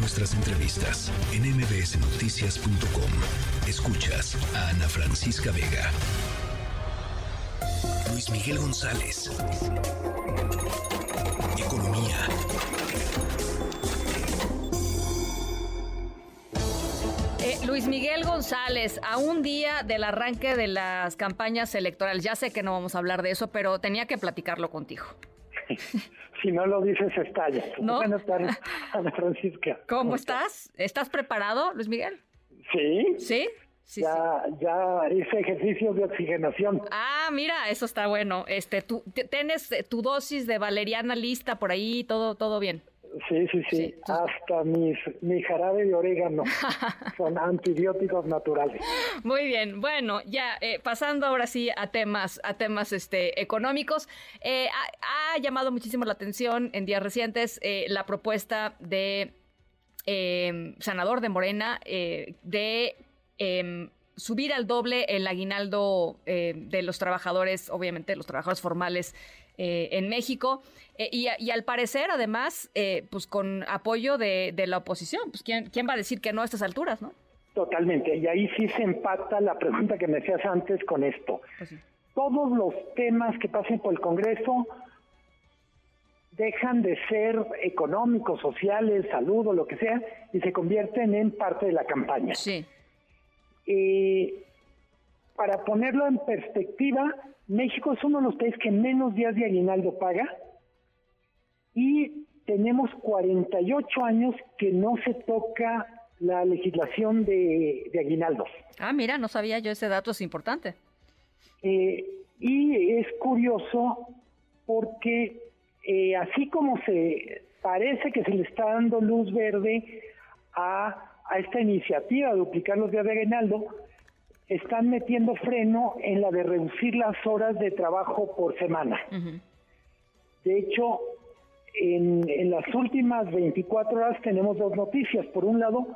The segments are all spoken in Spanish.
nuestras entrevistas en mbsnoticias.com. Escuchas a Ana Francisca Vega. Luis Miguel González. Economía. Eh, Luis Miguel González, a un día del arranque de las campañas electorales, ya sé que no vamos a hablar de eso, pero tenía que platicarlo contigo. si no lo dices, estalla. ¿No? Buenas tardes, Ana Francisca. ¿Cómo estás? ¿Estás preparado, Luis Miguel? Sí. ¿Sí? Sí, ya, sí. ya hice ejercicios de oxigenación. Ah, mira, eso está bueno. Este, tú tienes eh, tu dosis de valeriana lista por ahí, todo, todo bien. Sí, sí, sí. Sí, tú- Hasta mis, mi jarabe de orégano son antibióticos naturales. Muy bien, bueno, ya eh, pasando ahora sí a temas, a temas este, económicos, eh, ha, ha llamado muchísimo la atención en días recientes eh, la propuesta de eh, senador de Morena eh, de eh, subir al doble el aguinaldo eh, de los trabajadores, obviamente los trabajadores formales eh, en México, eh, y, al parecer además, eh, pues con apoyo de, de la oposición, pues ¿quién, quién va a decir que no a estas alturas, no? Totalmente. Y ahí sí se empata la pregunta que me hacías antes con esto. Pues sí. Todos los temas que pasen por el Congreso dejan de ser económicos, sociales, salud o lo que sea, y se convierten en parte de la campaña. Sí. Eh, para ponerlo en perspectiva, México es uno de los países que menos días de aguinaldo paga y tenemos 48 años que no se toca la legislación de, de aguinaldos. Ah, mira, no sabía yo ese dato, es importante. Eh, y es curioso porque eh, así como se parece que se le está dando luz verde a, a esta iniciativa de duplicar los días de aguinaldo, están metiendo freno en la de reducir las horas de trabajo por semana. De hecho, en, en las últimas 24 horas tenemos dos noticias. Por un lado,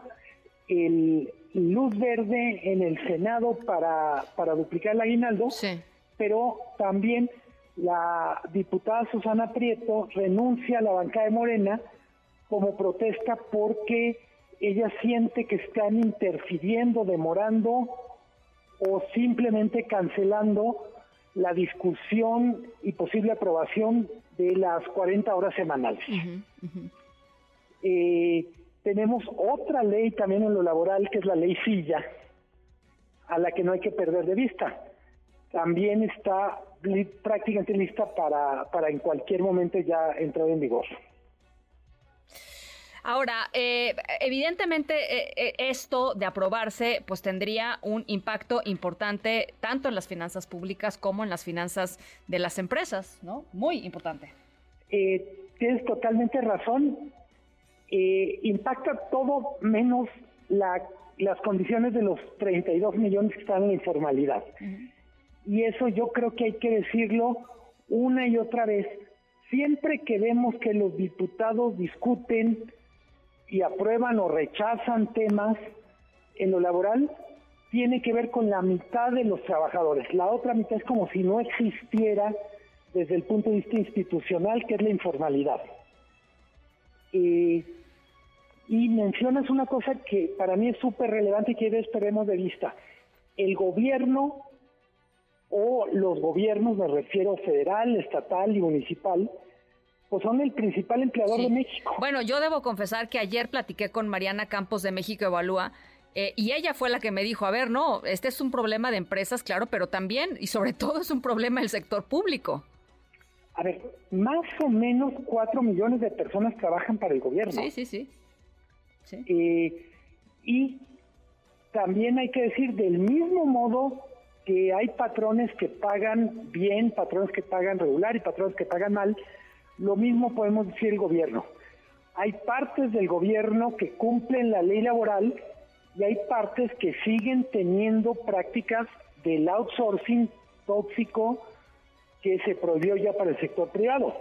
el luz verde en el Senado para, para duplicar el aguinaldo, Sí. pero también la diputada Susana Prieto renuncia a la bancada de Morena como protesta porque ella siente que están interfiriendo, demorando o simplemente cancelando la discusión y posible aprobación de las 40 horas semanales. Eh, tenemos otra ley también en lo laboral, que es la ley Silla, a la que no hay que perder de vista. También está prácticamente lista para, para en cualquier momento ya entrar en vigor. Ahora, eh, evidentemente eh, eh, esto de aprobarse pues tendría un impacto importante tanto en las finanzas públicas como en las finanzas de las empresas, ¿no? Muy importante. Eh, tienes totalmente razón. Eh, impacta todo menos la- las condiciones de los 32 millones que están en la informalidad. Y eso yo creo que hay que decirlo una y otra vez. Siempre que vemos que los diputados discuten y aprueban o rechazan temas en lo laboral, tiene que ver con la mitad de los trabajadores. La otra mitad es como si no existiera desde el punto de vista institucional, que es la informalidad. Eh, y mencionas una cosa que para mí es súper relevante y que debes perdernos de vista. El gobierno o los gobiernos, me refiero federal, estatal y municipal, pues son el principal empleador Sí. de México. Bueno, yo debo confesar que ayer platiqué con Mariana Campos de México Evalúa eh, y ella fue la que me dijo, a ver, no, este es un problema de empresas, claro, pero también y sobre todo es un problema del sector público. A ver, más o menos cuatro millones de personas trabajan para el gobierno. Sí, sí, sí. sí. Eh, y también hay que decir, del mismo modo que hay patrones que pagan bien, patrones que pagan regular y patrones que pagan mal, lo mismo podemos decir el gobierno. Hay partes del gobierno que cumplen la ley laboral y hay partes que siguen teniendo prácticas del outsourcing tóxico que se prohibió ya para el sector privado.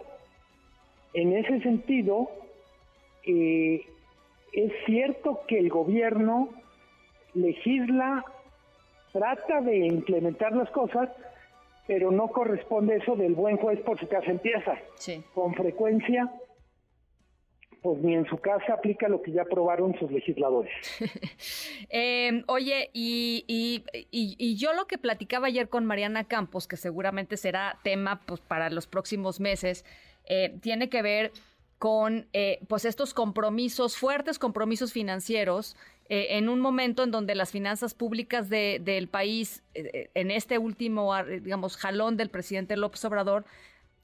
En ese sentido, eh, es cierto que el gobierno legisla, trata de implementar las cosas, pero no corresponde eso del buen juez por su casa empieza. Sí. Con frecuencia pues ni en su casa aplica lo que ya aprobaron sus legisladores. Em, oye, y, y, y, yo lo que platicaba ayer con Mariana Campos, que seguramente será tema pues, para los próximos meses, eh, tiene que ver con eh, pues estos compromisos, fuertes compromisos financieros, eh, en un momento en donde las finanzas públicas de, del país, en este último, digamos, jalón del presidente López Obrador,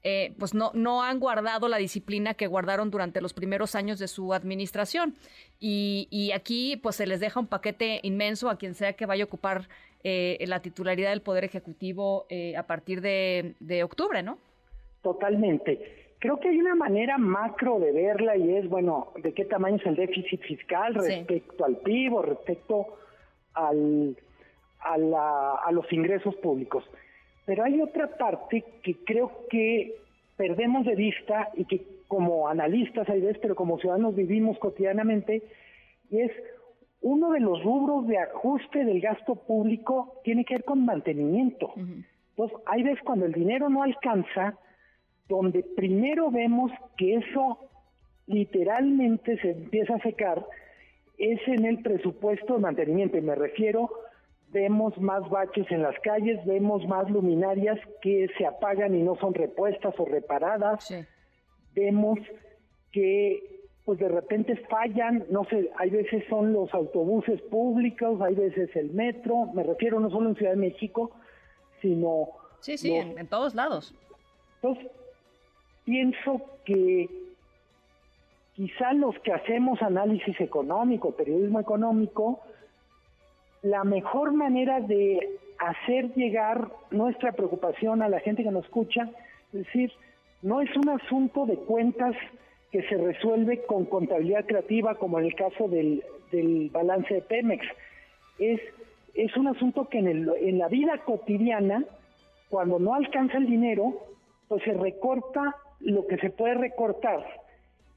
eh, pues no, no han guardado la disciplina que guardaron durante los primeros años de su administración. Y, aquí pues se les deja un paquete inmenso a quien sea que vaya a ocupar eh, la titularidad del Poder Ejecutivo eh, a partir de, octubre, ¿no? Totalmente. Creo que hay una manera macro de verla y es, bueno, de qué tamaño es el déficit fiscal respecto al PIB o respecto al, a, a los ingresos públicos. Pero hay otra parte que creo que perdemos de vista y que como analistas hay veces, pero como ciudadanos vivimos cotidianamente, y es uno de los rubros de ajuste del gasto público tiene que ver con mantenimiento. Entonces, hay veces cuando el dinero no alcanza, donde primero vemos que eso literalmente se empieza a secar, es en el presupuesto de mantenimiento. Y me refiero vemos más baches en las calles, vemos más luminarias que se apagan y no son repuestas o reparadas. Vemos que pues de repente fallan, no sé, hay veces son los autobuses públicos, hay veces el metro, me refiero no solo en Ciudad de México, sino... Sí, sí, en, todos lados. Entonces, pienso que quizá los que hacemos análisis económico, periodismo económico, la mejor manera de hacer llegar nuestra preocupación a la gente que nos escucha, es decir, no es un asunto de cuentas que se resuelve con contabilidad creativa como en el caso del, balance de Pemex. Es, es un asunto que en, el, en la vida cotidiana, cuando no alcanza el dinero, pues se recorta lo que se puede recortar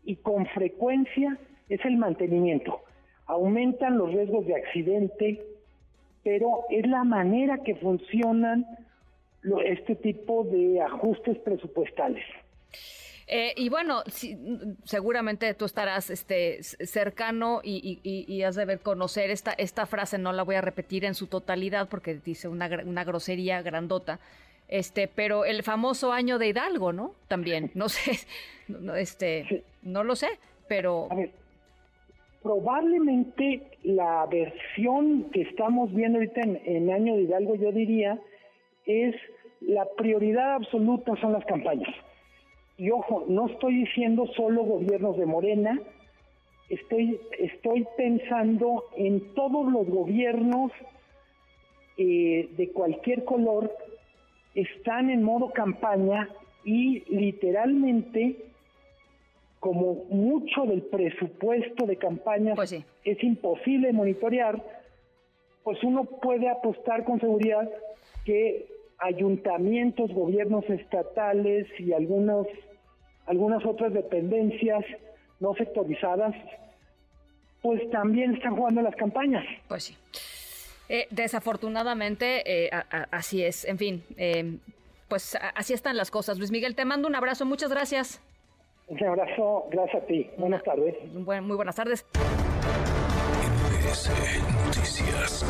y con frecuencia es el mantenimiento. Aumentan los riesgos de accidente, pero es la manera que funcionan este tipo de ajustes presupuestales. Eh, y bueno, seguramente tú estarás este, cercano y, has de ver conocer esta, esta frase, no la voy a repetir en su totalidad porque dice una, una grosería grandota, este, pero el famoso año de Hidalgo, ¿no? También, no sé, no, este, no lo sé, pero probablemente la versión que estamos viendo ahorita en, Año de Hidalgo, yo diría, es la prioridad absoluta son las campañas. Y ojo, no estoy diciendo solo gobiernos de Morena, estoy, estoy pensando en todos los gobiernos eh, de cualquier color están en modo campaña y literalmente como mucho del presupuesto de campaña pues es imposible monitorear, pues uno puede apostar con seguridad que ayuntamientos, gobiernos estatales y algunos, algunas otras dependencias no sectorizadas, pues también están jugando las campañas. Pues sí. Eh, desafortunadamente, eh, así es. En fin, eh, pues así están las cosas. Luis Miguel, te mando un abrazo. Muchas gracias. Un abrazo, gracias a ti. Buenas tardes. muy buenas tardes. Noticias.